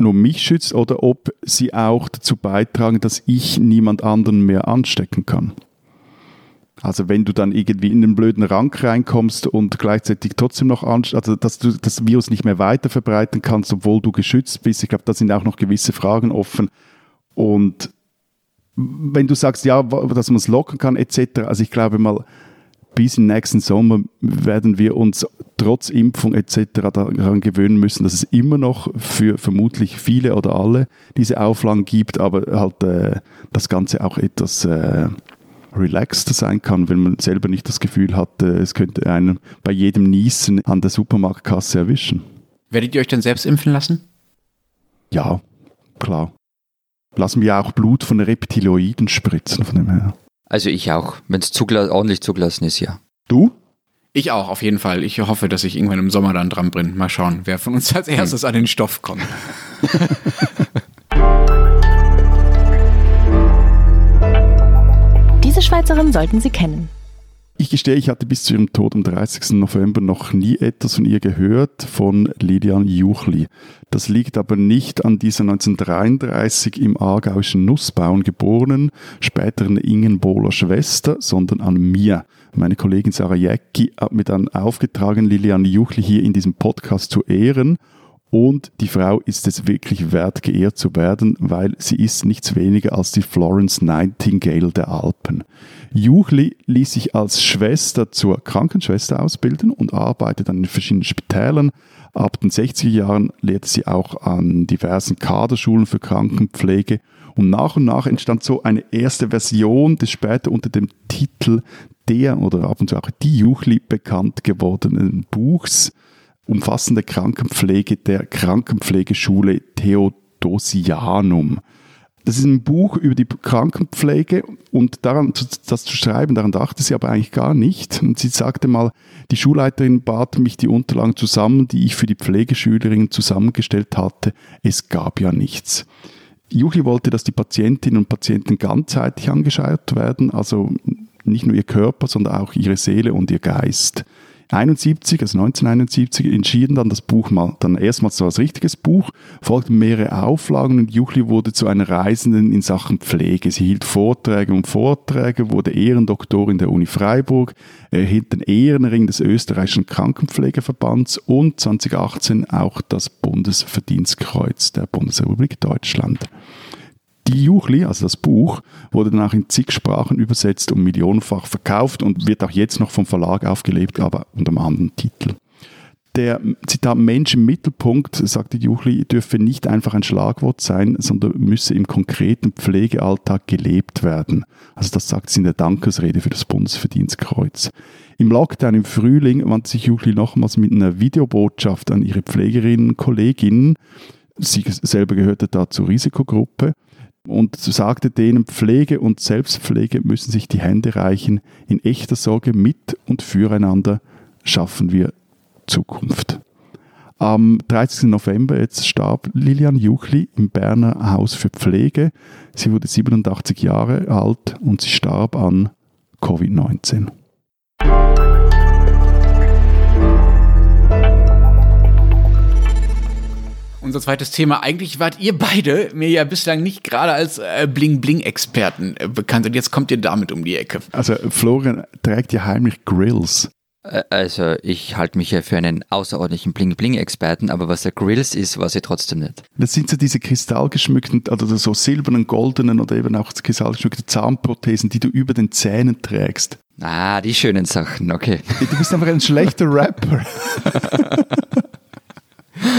nur mich schützt oder ob sie auch dazu beitragen, dass ich niemand anderen mehr anstecken kann. Also wenn du dann irgendwie in den blöden Rang reinkommst und gleichzeitig trotzdem noch also dass du das Virus nicht mehr weiter verbreiten kannst, obwohl du geschützt bist. Ich glaube, da sind auch noch gewisse Fragen offen. Und wenn du sagst, ja, dass man es lockern kann, etc., also ich glaube mal, bis im nächsten Sommer werden wir uns trotz Impfung etc. daran gewöhnen müssen, dass es immer noch für vermutlich viele oder alle diese Auflagen gibt, aber halt äh, das Ganze auch etwas äh, relaxter sein kann, wenn man selber nicht das Gefühl hat, äh, es könnte einen bei jedem Niesen an der Supermarktkasse erwischen. Werdet ihr euch denn selbst impfen lassen? Ja, klar. Lassen wir auch Blut von Reptiloiden spritzen von dem her. Also ich auch, wenn es zugla ordentlich zugelassen ist, ja. Du? Ich auch, auf jeden Fall. Ich hoffe, dass ich irgendwann im Sommer dann dran bin. Mal schauen, wer von uns als erstes an den Stoff kommt. Diese Schweizerin sollten Sie kennen. Ich gestehe, ich hatte bis zu ihrem Tod am 30. November noch nie etwas von ihr gehört, von Lilian Juchli. Das liegt aber nicht an dieser 1933 im aargauischen Nussbauen geborenen, späteren Ingenbohler Schwester, sondern an mir. Meine Kollegin Sarah Jäcki hat mir dann aufgetragen, Lilian Juchli hier in diesem Podcast zu ehren und die Frau ist es wirklich wert, geehrt zu werden, weil sie ist nichts weniger als die Florence Nightingale der Alpen. Juchli ließ sich als Schwester zur Krankenschwester ausbilden und arbeitet an den verschiedenen Spitälern. Ab den 60er Jahren lehrte sie auch an diversen Kaderschulen für Krankenpflege und nach und nach entstand so eine erste Version des später unter dem Titel der oder ab und zu auch die Juchli bekannt gewordenen Buchs umfassende Krankenpflege der Krankenpflegeschule Theodosianum. Das ist ein Buch über die Krankenpflege und daran, das zu schreiben, daran dachte sie aber eigentlich gar nicht. Und sie sagte mal, die Schulleiterin bat mich die Unterlagen zusammen, die ich für die Pflegeschülerinnen zusammengestellt hatte. Es gab ja nichts. Juchli wollte, dass die Patientinnen und Patienten ganzheitlich angeschaut werden, also nicht nur ihr Körper, sondern auch ihre Seele und ihr Geist. 71, also 1971, entschieden dann das Buch mal, dann erstmals so als richtiges Buch, folgten mehrere Auflagen und Juchli wurde zu einer Reisenden in Sachen Pflege. Sie hielt Vorträge und Vorträge, wurde Ehrendoktorin der Uni Freiburg, erhielt den Ehrenring des österreichischen Krankenpflegeverbands und 2018 auch das Bundesverdienstkreuz der Bundesrepublik Deutschland. Die Juchli, also das Buch, wurde danach in zig Sprachen übersetzt und millionenfach verkauft und wird auch jetzt noch vom Verlag aufgelebt, aber unter einem anderen Titel. Der Zitat Mensch im Mittelpunkt, sagte Juchli, dürfe nicht einfach ein Schlagwort sein, sondern müsse im konkreten Pflegealltag gelebt werden. Also das sagt sie in der Dankesrede für das Bundesverdienstkreuz. Im Lockdown im Frühling wandte sich Juchli nochmals mit einer Videobotschaft an ihre Pflegerinnen und Kolleginnen. Sie selber gehörte da zur Risikogruppe und sagte denen, Pflege und Selbstpflege müssen sich die Hände reichen. In echter Sorge mit und füreinander schaffen wir Zukunft. Am 30. November jetzt starb Lilian Juchli im Berner Haus für Pflege. Sie wurde 87 Jahre alt und sie starb an Covid-19. Unser zweites Thema. Eigentlich wart ihr beide mir ja bislang nicht gerade als äh, Bling-Bling-Experten äh, bekannt und jetzt kommt ihr damit um die Ecke. Also Florian trägt ja heimlich Grills. Äh, also ich halte mich ja für einen außerordentlichen Bling-Bling-Experten, aber was der Grills ist, weiß ich trotzdem nicht. Das sind so diese kristallgeschmückten, also so silbernen, goldenen oder eben auch kristallgeschmückten Zahnprothesen, die du über den Zähnen trägst. Ah, die schönen Sachen, okay. Du bist einfach ein schlechter Rapper.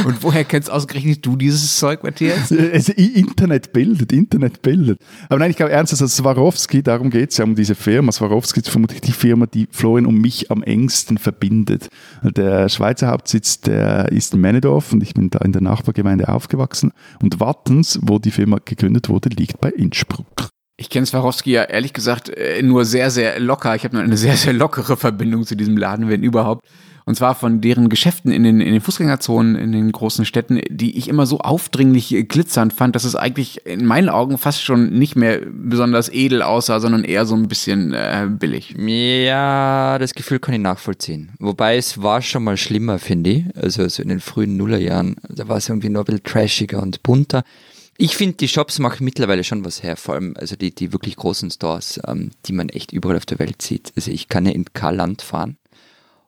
Und woher kennst ausgerechnet du dieses Zeug, Matthias? Also, Internet bildet, Internet bildet. Aber nein, ich glaube ernst, also Swarovski, darum geht es ja um diese Firma. Swarovski ist vermutlich die Firma, die Florian und mich am engsten verbindet. Der Schweizer Hauptsitz, der ist in Männedorf und ich bin da in der Nachbargemeinde aufgewachsen. Und Wattens, wo die Firma gegründet wurde, liegt bei Innsbruck. Ich kenne Swarovski ja ehrlich gesagt äh, nur sehr, sehr locker. Ich habe nur eine sehr, sehr lockere Verbindung zu diesem Laden, wenn überhaupt. Und zwar von deren Geschäften in den, in den Fußgängerzonen, in den großen Städten, die ich immer so aufdringlich glitzernd fand, dass es eigentlich in meinen Augen fast schon nicht mehr besonders edel aussah, sondern eher so ein bisschen äh, billig. Ja, das Gefühl kann ich nachvollziehen. Wobei es war schon mal schlimmer, finde ich. Also so in den frühen Nullerjahren, da war es irgendwie noch ein bisschen trashiger und bunter. Ich finde, die Shops machen mittlerweile schon was her, vor allem also die, die wirklich großen Stores, ähm, die man echt überall auf der Welt sieht. Also ich kann ja in Karland fahren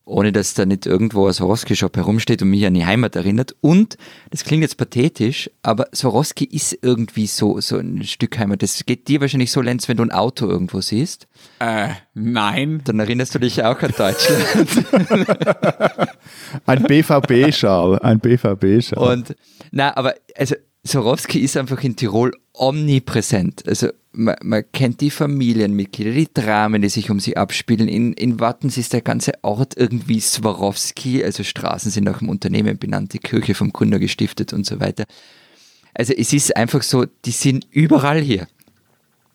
ohne dass da nicht irgendwo ein Swarovski-Shop herumsteht und mich an die Heimat erinnert. Und, das klingt jetzt pathetisch, aber Swarovski ist irgendwie so, so ein Stück Heimat. Das geht dir wahrscheinlich so, Lenz, wenn du ein Auto irgendwo siehst. Äh, nein. Dann erinnerst du dich auch an Deutschland. ein BVB-Schal, ein BVB-Schal. Und, na, aber, also, Swarovski ist einfach in Tirol omnipräsent. Also man, man, kennt die Familienmitglieder, die Dramen, die sich um sie abspielen. In, in Wattens ist der ganze Ort irgendwie Swarovski, also Straßen sind nach dem Unternehmen benannt, die Kirche vom Gründer gestiftet und so weiter. Also es ist einfach so, die sind überall hier.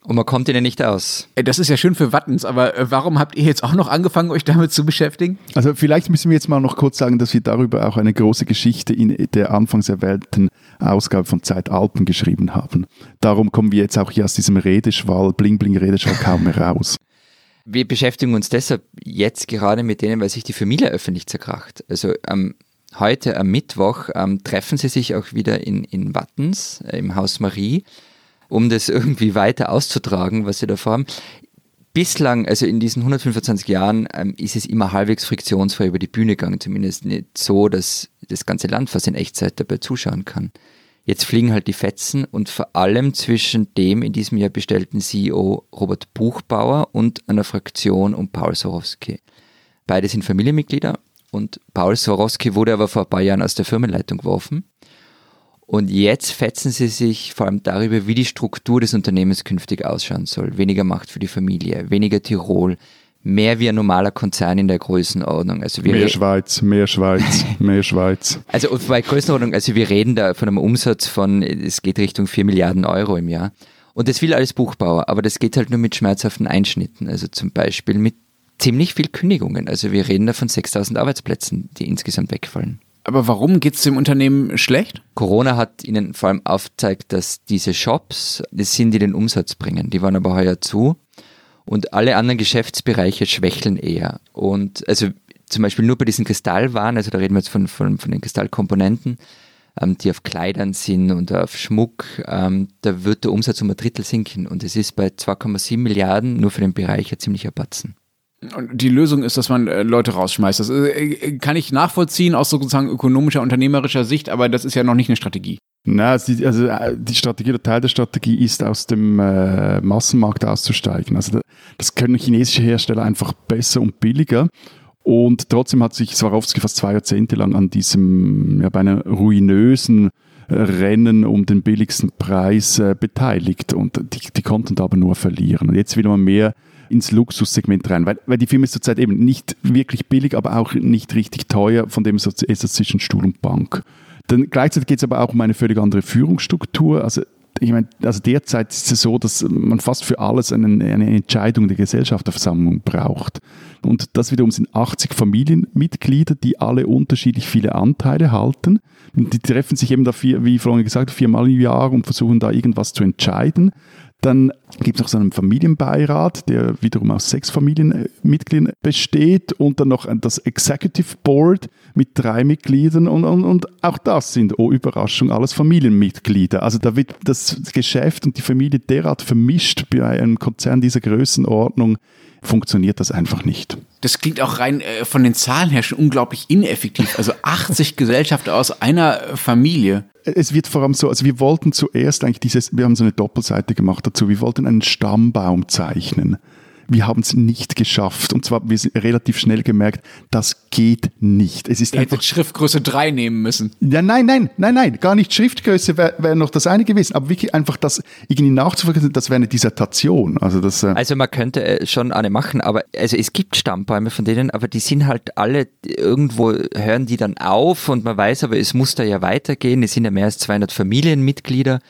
Und man kommt ihnen nicht aus. Das ist ja schön für Wattens, aber äh, warum habt ihr jetzt auch noch angefangen, euch damit zu beschäftigen? Also vielleicht müssen wir jetzt mal noch kurz sagen, dass wir darüber auch eine große Geschichte in der anfangs erwähnten Ausgabe von Zeit Alpen geschrieben haben. Darum kommen wir jetzt auch hier aus diesem Redeschwall, Bling-Bling-Redeschwall kaum mehr raus. Wir beschäftigen uns deshalb jetzt gerade mit denen, weil sich die Familie öffentlich zerkracht. Also ähm, heute am Mittwoch ähm, treffen sie sich auch wieder in, in Wattens äh, im Haus Marie, um das irgendwie weiter auszutragen, was sie da vorhaben. Bislang, also in diesen 125 Jahren, ähm, ist es immer halbwegs friktionsfrei über die Bühne gegangen, zumindest nicht so, dass das ganze Land fast in Echtzeit dabei zuschauen kann. Jetzt fliegen halt die Fetzen und vor allem zwischen dem in diesem Jahr bestellten CEO Robert Buchbauer und einer Fraktion um Paul Sorowski. Beide sind Familienmitglieder und Paul Sorowski wurde aber vor ein paar Jahren aus der Firmenleitung geworfen. Und jetzt fetzen sie sich vor allem darüber, wie die Struktur des Unternehmens künftig ausschauen soll. Weniger Macht für die Familie, weniger Tirol, mehr wie ein normaler Konzern in der Größenordnung. Also wir mehr Schweiz, mehr Schweiz, mehr Schweiz. Also bei Größenordnung, also wir reden da von einem Umsatz von, es geht Richtung 4 Milliarden Euro im Jahr. Und das will alles Buchbauer, aber das geht halt nur mit schmerzhaften Einschnitten. Also zum Beispiel mit ziemlich viel Kündigungen. Also wir reden da von 6000 Arbeitsplätzen, die insgesamt wegfallen. Aber warum geht es dem Unternehmen schlecht? Corona hat ihnen vor allem aufgezeigt, dass diese Shops das sind, die den Umsatz bringen. Die waren aber heuer zu und alle anderen Geschäftsbereiche schwächeln eher. Und also zum Beispiel nur bei diesen Kristallwaren, also da reden wir jetzt von, von, von den Kristallkomponenten, ähm, die auf Kleidern sind und auf Schmuck, ähm, da wird der Umsatz um ein Drittel sinken. Und es ist bei 2,7 Milliarden nur für den Bereich ein ziemlicher Batzen. Und die Lösung ist, dass man äh, Leute rausschmeißt. Das äh, kann ich nachvollziehen aus sozusagen ökonomischer, unternehmerischer Sicht, aber das ist ja noch nicht eine Strategie. Also die, also äh, die Strategie oder Teil der Strategie ist, aus dem äh, Massenmarkt auszusteigen. Also das können chinesische Hersteller einfach besser und billiger. Und trotzdem hat sich Swarovski fast zwei Jahrzehnte lang an diesem ja, beinahe ruinösen äh, Rennen um den billigsten Preis äh, beteiligt. Und die, die konnten da aber nur verlieren. Und jetzt will man mehr ins Luxussegment rein, weil, weil die Firma ist zurzeit eben nicht wirklich billig, aber auch nicht richtig teuer, von dem ist es zwischen Stuhl und Bank. Dann gleichzeitig geht es aber auch um eine völlig andere Führungsstruktur. Also ich meine, also derzeit ist es so, dass man fast für alles eine, eine Entscheidung der Gesellschafterversammlung braucht. Und das wiederum sind 80 Familienmitglieder, die alle unterschiedlich viele Anteile halten. Und die treffen sich eben da, vier, wie vorhin gesagt, viermal im Jahr und versuchen da irgendwas zu entscheiden. Dann gibt es noch so einen Familienbeirat, der wiederum aus sechs Familienmitgliedern besteht und dann noch das Executive Board mit drei Mitgliedern und, und, und auch das sind, oh Überraschung, alles Familienmitglieder. Also da wird das Geschäft und die Familie derart vermischt bei einem Konzern dieser Größenordnung, funktioniert das einfach nicht. Das klingt auch rein äh, von den Zahlen her schon unglaublich ineffektiv. Also 80 Gesellschaften aus einer Familie es wird vor allem so, also wir wollten zuerst eigentlich dieses, wir haben so eine Doppelseite gemacht dazu, wir wollten einen Stammbaum zeichnen wir haben es nicht geschafft. Und zwar, wir sind relativ schnell gemerkt, das geht nicht. Es ist Ihr hättet Schriftgröße 3 nehmen müssen. Ja, nein, nein, nein, nein, gar nicht Schriftgröße wäre wär noch das eine gewesen. Aber wirklich einfach das irgendwie nachzuverfolgen, das wäre eine Dissertation. Also, das, äh also man könnte äh, schon eine machen, aber also es gibt Stammbäume von denen, aber die sind halt alle, irgendwo hören die dann auf und man weiß aber, es muss da ja weitergehen. Es sind ja mehr als 200 Familienmitglieder.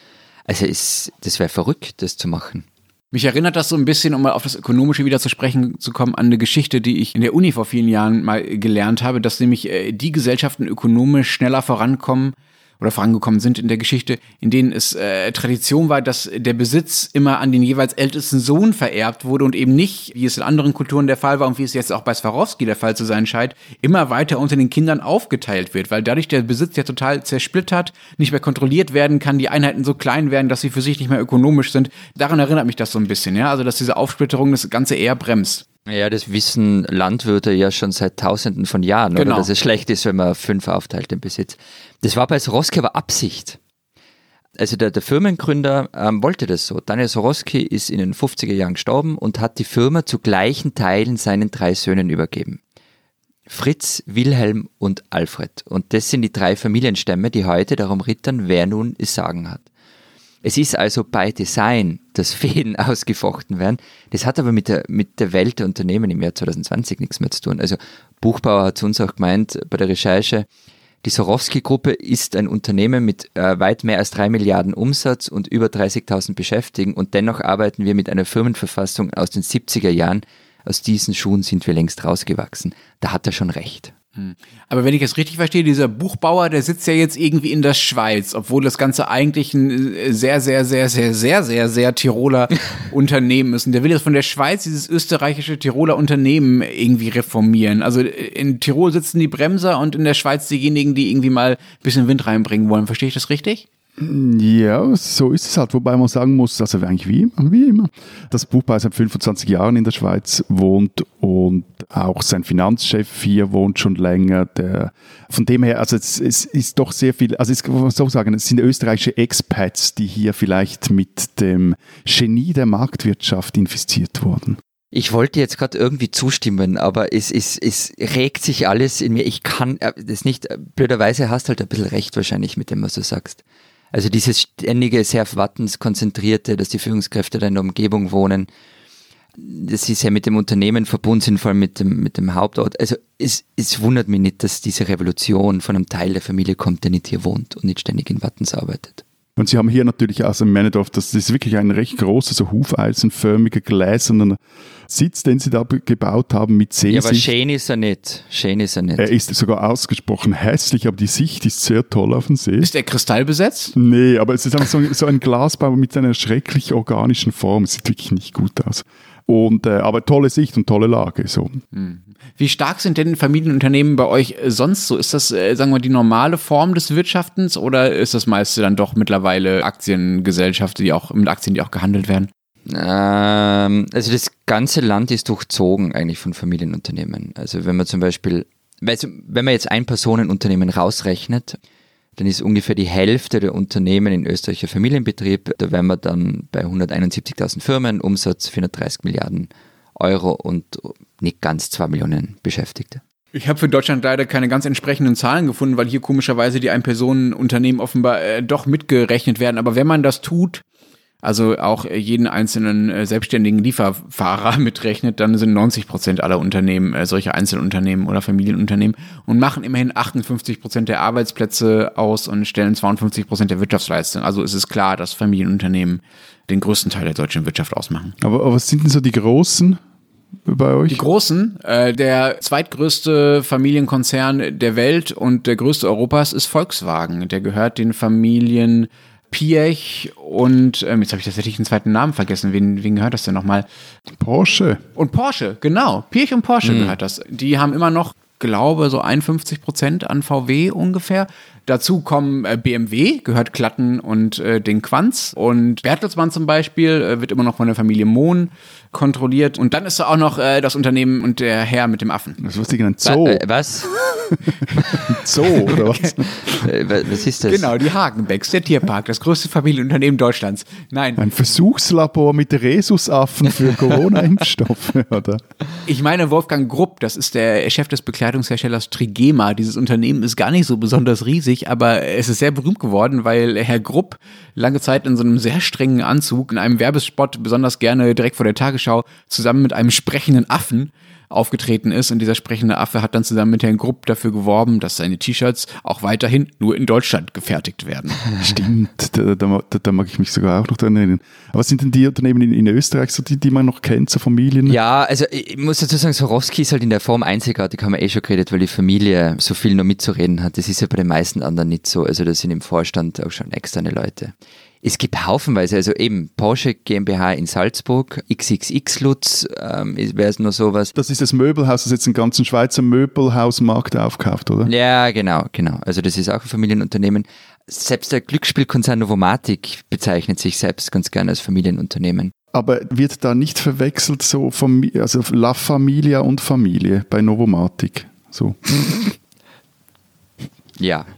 Also es, das wäre verrückt, das zu machen. Mich erinnert das so ein bisschen, um mal auf das Ökonomische wieder zu sprechen zu kommen, an eine Geschichte, die ich in der Uni vor vielen Jahren mal gelernt habe, dass nämlich äh, die Gesellschaften ökonomisch schneller vorankommen, oder vorangekommen sind in der Geschichte, in denen es äh, Tradition war, dass der Besitz immer an den jeweils ältesten Sohn vererbt wurde und eben nicht, wie es in anderen Kulturen der Fall war und wie es jetzt auch bei Swarovski der Fall zu sein scheint, immer weiter unter den Kindern aufgeteilt wird, weil dadurch der Besitz ja total zersplittert, nicht mehr kontrolliert werden kann, die Einheiten so klein werden, dass sie für sich nicht mehr ökonomisch sind. Daran erinnert mich das so ein bisschen, ja, also dass diese Aufsplitterung das Ganze eher bremst. Ja, das wissen Landwirte ja schon seit tausenden von Jahren, genau. oder? Dass es schlecht ist, wenn man fünf aufteilt im Besitz. Das war bei Soroski aber Absicht. Also der, der Firmengründer ähm, wollte das so. Daniel Soroski ist in den 50er Jahren gestorben und hat die Firma zu gleichen Teilen seinen drei Söhnen übergeben. Fritz, Wilhelm und Alfred. Und das sind die drei Familienstämme, die heute darum rittern, wer nun es sagen hat. Es ist also bei Design, dass Fäden ausgefochten werden. Das hat aber mit der, mit der Welt der Unternehmen im Jahr 2020 nichts mehr zu tun. Also Buchbauer hat zu uns auch gemeint bei der Recherche, die Sorowski-Gruppe ist ein Unternehmen mit äh, weit mehr als drei Milliarden Umsatz und über 30.000 Beschäftigten und dennoch arbeiten wir mit einer Firmenverfassung aus den 70er Jahren. Aus diesen Schuhen sind wir längst rausgewachsen. Da hat er schon recht. Aber wenn ich es richtig verstehe, dieser Buchbauer, der sitzt ja jetzt irgendwie in der Schweiz, obwohl das Ganze eigentlich ein äh, sehr, sehr, sehr, sehr, sehr, sehr, sehr Tiroler Unternehmen ist. Und der will jetzt von der Schweiz dieses österreichische Tiroler Unternehmen irgendwie reformieren. Also äh, in Tirol sitzen die Bremser und in der Schweiz diejenigen, die irgendwie mal ein bisschen Wind reinbringen wollen. Verstehe ich das richtig? Ja, so ist es halt. Wobei man sagen muss, also eigentlich wie, wie immer, das Buchbauer seit 25 Jahren in der Schweiz wohnt und auch sein Finanzchef hier wohnt schon länger. Der, von dem her, also es, es ist doch sehr viel, also es kann man so sagen, es sind österreichische Expats, die hier vielleicht mit dem Genie der Marktwirtschaft infiziert wurden. Ich wollte jetzt gerade irgendwie zustimmen, aber es, es, es regt sich alles in mir. Ich kann äh, das nicht, blöderweise hast halt ein bisschen recht wahrscheinlich mit dem, was du sagst. Also dieses ständige, sehr wattenskonzentrierte, dass die Führungskräfte da in der Umgebung wohnen, das ist ja mit dem Unternehmen verbunden sind, vor allem mit dem, mit dem Hauptort. Also es, es wundert mich nicht, dass diese Revolution von einem Teil der Familie kommt, der nicht hier wohnt und nicht ständig in Wattens arbeitet. Und Sie haben hier natürlich also im Männedorf, das ist wirklich ein recht großer, so hufeisenförmiger, gläserner Sitz, den Sie da gebaut haben mit Seesicht. Ja, aber schön ist er nicht. Schön ist er nicht. Er ist sogar ausgesprochen hässlich, aber die Sicht ist sehr toll auf den See. Ist der kristallbesetzt? Nee, aber es ist einfach so, so ein Glasbau mit einer schrecklich organischen Form. Es sieht wirklich nicht gut aus. Und, äh, aber tolle Sicht und tolle Lage. So. Hm. Wie stark sind denn Familienunternehmen bei euch äh, sonst so? Ist das, äh, sagen wir, die normale Form des Wirtschaftens oder ist das meiste dann doch mittlerweile Aktiengesellschaften, die auch mit Aktien, die auch gehandelt werden? Ähm, also das ganze Land ist durchzogen eigentlich von Familienunternehmen. Also wenn man zum Beispiel, wenn man jetzt ein Personenunternehmen rausrechnet, dann ist ungefähr die Hälfte der Unternehmen in Österreich ein Familienbetrieb. Da wären wir dann bei 171.000 Firmen, Umsatz 430 Milliarden Euro und nicht ganz zwei Millionen Beschäftigte. Ich habe für Deutschland leider keine ganz entsprechenden Zahlen gefunden, weil hier komischerweise die Ein-Personen-Unternehmen offenbar äh, doch mitgerechnet werden. Aber wenn man das tut, also auch jeden einzelnen äh, selbstständigen Lieferfahrer mitrechnet, dann sind 90 Prozent aller Unternehmen äh, solche Einzelunternehmen oder Familienunternehmen und machen immerhin 58 Prozent der Arbeitsplätze aus und stellen 52 Prozent der Wirtschaftsleistung. Also ist es klar, dass Familienunternehmen den größten Teil der deutschen Wirtschaft ausmachen. Aber, aber was sind denn so die großen bei euch? Die großen, äh, der zweitgrößte Familienkonzern der Welt und der größte Europas ist Volkswagen. Der gehört den Familien Piech und ähm, jetzt habe ich tatsächlich den zweiten Namen vergessen. Wen, wen gehört das denn nochmal? Porsche. Und Porsche, genau. Piech und Porsche mhm. gehört das. Die haben immer noch, glaube so 51 Prozent an VW ungefähr. Dazu kommen äh, BMW, gehört Klatten und äh, den Quanz. Und Bertelsmann zum Beispiel äh, wird immer noch von der Familie Mohn kontrolliert. Und dann ist da auch noch äh, das Unternehmen und der Herr mit dem Affen. Was ist ein Zoo? Äh, was? Zoo oder was? Äh, was ist das? Genau, die Hagenbecks, der Tierpark, das größte Familienunternehmen Deutschlands. Nein. Ein Versuchslabor mit Rhesusaffen für Corona-Impfstoffe, oder? Ich meine, Wolfgang Grupp, das ist der Chef des Bekleidungsherstellers Trigema. Dieses Unternehmen ist gar nicht so besonders riesig, aber es ist sehr berühmt geworden, weil Herr Grupp lange Zeit in so einem sehr strengen Anzug in einem Werbespot besonders gerne direkt vor der Tagesschau zusammen mit einem sprechenden Affen aufgetreten ist. Und dieser sprechende Affe hat dann zusammen mit Herrn Grupp dafür geworben, dass seine T-Shirts auch weiterhin nur in Deutschland gefertigt werden. Stimmt, da, da, da, mag ich mich sogar auch noch dran erinnern. Aber was sind denn die Unternehmen in, in Österreich, so die, die man noch kennt, so Familien? Ja, also ich muss dazu sagen, Sorowski ist halt in der Form einzigartig, haben wir eh schon geredet, weil die Familie so viel noch mitzureden hat. Das ist ja bei den meisten anderen nicht so. Also da sind im Vorstand auch schon externe Leute. Es gibt haufenweise, also eben Porsche GmbH in Salzburg, XXX Lutz, ähm, wäre es nur sowas. Das ist das Möbelhaus, das jetzt einen ganzen Schweizer Möbelhausmarkt aufkauft, oder? Ja, genau, genau. Also das ist auch ein Familienunternehmen. Selbst der Glücksspielkonzern Novomatic bezeichnet sich selbst ganz gerne als Familienunternehmen. Aber wird da nicht verwechselt so Familie, also La Familia und Familie bei Novomatic? So. ja.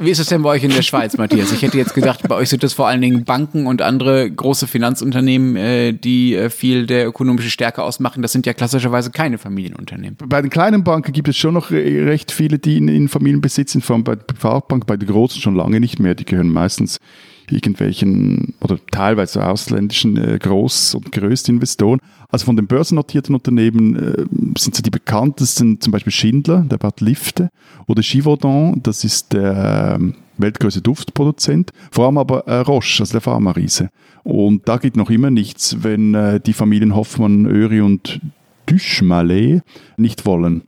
Wie ist es denn bei euch in der Schweiz, Matthias? Ich hätte jetzt gedacht, bei euch sind es vor allen Dingen Banken und andere große Finanzunternehmen, äh, die äh, viel der ökonomische Stärke ausmachen. Das sind ja klassischerweise keine Familienunternehmen. Bei den kleinen Banken gibt es schon noch recht viele, die in, in Familienbesitz sind, vor allem bei der Privatbank, bei den großen schon lange nicht mehr. Die gehören meistens irgendwelchen oder teilweise ausländischen äh, Groß- und Größtinvestoren. Also von den börsennotierten Unternehmen äh, sind so die bekanntesten zum Beispiel Schindler, der baut Lifte, oder Givaudan, das ist der äh, weltgrößte Duftproduzent, vor allem aber äh, Roche, also der Pharma-Riese. Und da geht noch immer nichts, wenn äh, die Familien Hoffmann, Öri und Duschmalé nicht wollen.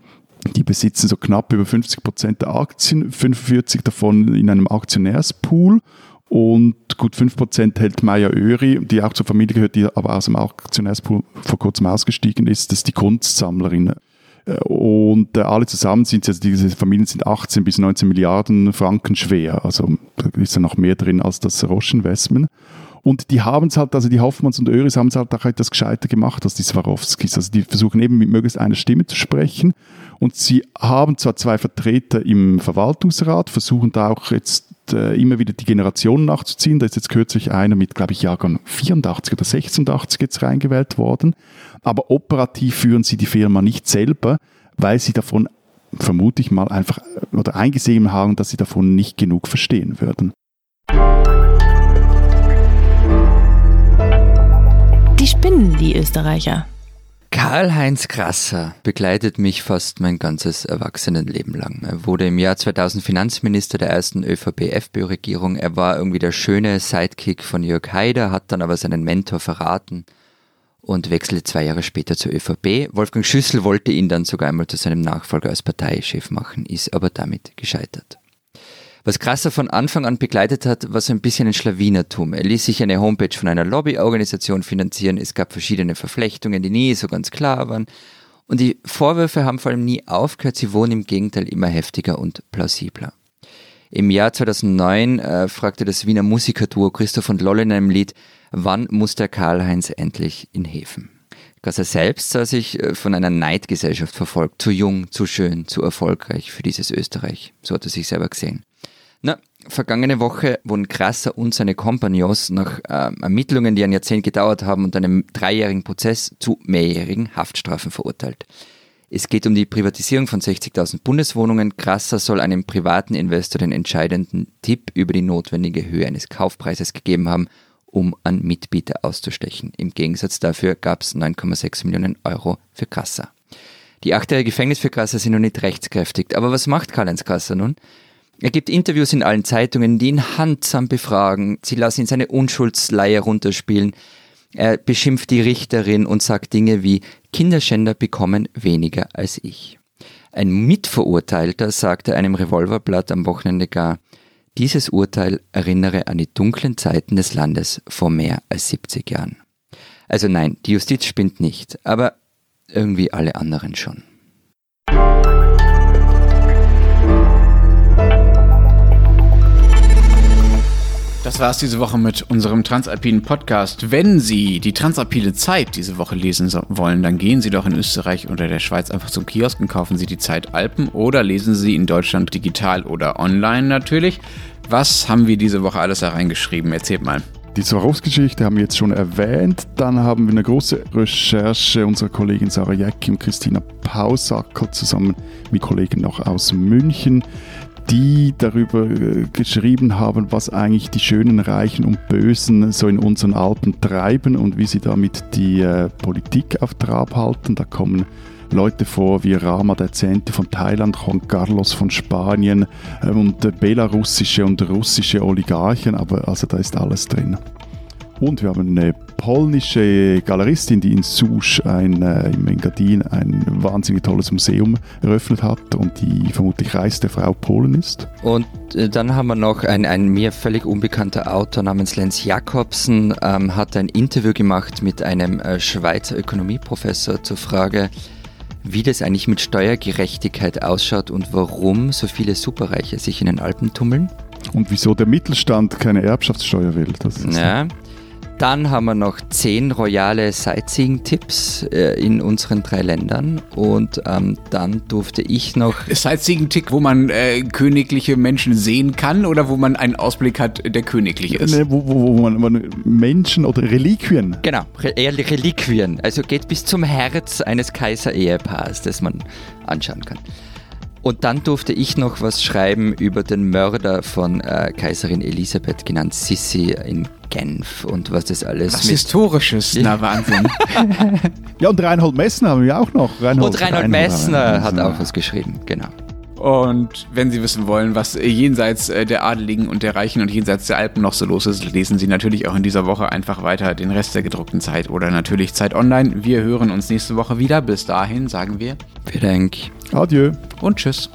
Die besitzen so knapp über 50 Prozent der Aktien, 45 davon in einem Aktionärspool und gut 5% hält Maya Öri, die auch zur Familie gehört, die aber aus dem Aktionärspool vor kurzem ausgestiegen ist. Das ist die Kunstsammlerin. Äh, und äh, alle zusammen sind, also diese Familien sind 18 bis 19 Milliarden Franken schwer. Also da ist ja noch mehr drin als das Roche-Investment. Und die haben es halt, also die Hoffmanns und Öris haben es halt auch etwas gescheiter gemacht als die Swarovskis. Also die versuchen eben mit möglichst einer Stimme zu sprechen. Und sie haben zwar zwei Vertreter im Verwaltungsrat, versuchen da auch jetzt äh, immer wieder die Generationen nachzuziehen. Da ist jetzt kürzlich einer mit, glaube ich, Jahrgang 84 oder 86 jetzt reingewählt worden. Aber operativ führen sie die Firma nicht selber, weil sie davon vermute ich mal einfach oder eingesehen haben, dass sie davon nicht genug verstehen würden. Die spinnen, die Österreicher. Karl-Heinz Grasser begleitet mich fast mein ganzes Erwachsenenleben lang. Er wurde im Jahr 2000 Finanzminister der ersten ÖVP-FPÖ-Regierung. Er war irgendwie der schöne Sidekick von Jörg Haider, hat dann aber seinen Mentor verraten und wechselte zwei Jahre später zur ÖVP. Wolfgang Schüssel wollte ihn dann sogar einmal zu seinem Nachfolger als Parteichef machen, ist aber damit gescheitert. Was Krasser von Anfang an begleitet hat, war so ein bisschen ein Schlawinertum. Er ließ sich eine Homepage von einer Lobbyorganisation finanzieren. Es gab verschiedene Verflechtungen, die nie so ganz klar waren. Und die Vorwürfe haben vor allem nie aufgehört. Sie wurden im Gegenteil immer heftiger und plausibler. Im Jahr 2009 äh, fragte das Wiener Musikerduo Christoph und Lolle in einem Lied, wann muss der Karl-Heinz endlich in Häfen? Gasser selbst sah sich äh, von einer Neidgesellschaft verfolgt. Zu jung, zu schön, zu erfolgreich für dieses Österreich. So hat er sich selber gesehen. Na, vergangene Woche wurden Krasser und seine Kompagnons nach äh, Ermittlungen, die ein Jahrzehnt gedauert haben und einem dreijährigen Prozess zu mehrjährigen Haftstrafen verurteilt. Es geht um die Privatisierung von 60.000 Bundeswohnungen. Krasser soll einem privaten Investor den entscheidenden Tipp über die notwendige Höhe eines Kaufpreises gegeben haben, um an Mitbieter auszustechen. Im Gegensatz dafür gab es 9,6 Millionen Euro für Krasser. Die achtjährige Gefängnis für Krasser sind noch nicht rechtskräftig. Aber was macht Karl-Heinz Krasser nun? Er gibt Interviews in allen Zeitungen, die ihn handsam befragen. Sie lassen ihn seine Unschuldsleihe runterspielen. Er beschimpft die Richterin und sagt Dinge wie Kinderschänder bekommen weniger als ich. Ein Mitverurteilter sagte einem Revolverblatt am Wochenende gar, dieses Urteil erinnere an die dunklen Zeiten des Landes vor mehr als 70 Jahren. Also nein, die Justiz spinnt nicht, aber irgendwie alle anderen schon. Das war es diese Woche mit unserem Transalpinen Podcast. Wenn Sie die Transalpine Zeit diese Woche lesen wollen, dann gehen Sie doch in Österreich oder der Schweiz einfach zum Kiosk und kaufen Sie die Zeit Alpen oder lesen Sie in Deutschland digital oder online natürlich. Was haben wir diese Woche alles da reingeschrieben? Erzählt mal. Die Swarovski-Geschichte haben wir jetzt schon erwähnt. Dann haben wir eine große Recherche unserer Kollegin Sarah Jäcki und Christina Pausackel zusammen mit Kollegen noch aus München die darüber äh, geschrieben haben, was eigentlich die schönen Reichen und Bösen so in unseren Alpen treiben und wie sie damit die äh, Politik auf Trab halten. Da kommen Leute vor wie Rama der Zehnte von Thailand, Juan Carlos von Spanien äh, und äh, belarussische und russische Oligarchen, aber also da ist alles drin. Und wir haben eine polnische Galeristin, die in Susch ein, äh, im Engadin ein wahnsinnig tolles Museum eröffnet hat und die vermutlich reichste Frau Polen ist. Und äh, dann haben wir noch ein, ein mir völlig unbekannter Autor namens Lenz Jakobsen, ähm, hat ein Interview gemacht mit einem äh, Schweizer Ökonomieprofessor zur Frage, wie das eigentlich mit Steuergerechtigkeit ausschaut und warum so viele Superreiche sich in den Alpen tummeln. Und wieso der Mittelstand keine Erbschaftssteuer will. Das ja. Dann haben wir noch zehn royale Sightseeing-Tipps äh, in unseren drei Ländern. Und ähm, dann durfte ich noch. Sightseeing-Tipp, wo man äh, königliche Menschen sehen kann oder wo man einen Ausblick hat, der königlich ist? Nee, wo, wo, wo man, man, Menschen oder Reliquien. Genau, eher Reliquien. Also geht bis zum Herz eines Kaiser-Ehepaars, das man anschauen kann. Und dann durfte ich noch was schreiben über den Mörder von äh, Kaiserin Elisabeth, genannt Sissi in Genf und was das alles Was Historisches, na Wahnsinn. ja, und Reinhold Messner haben wir auch noch. Reinhold, und Reinhold, Reinhold Messner hat auch was geschrieben, genau. Und wenn Sie wissen wollen, was jenseits äh, der Adeligen und der Reichen und jenseits der Alpen noch so los ist, lesen Sie natürlich auch in dieser Woche einfach weiter den Rest der gedruckten Zeit oder natürlich Zeit Online. Wir hören uns nächste Woche wieder. Bis dahin sagen wir Vielen Dank. Adieu. und Tschüss.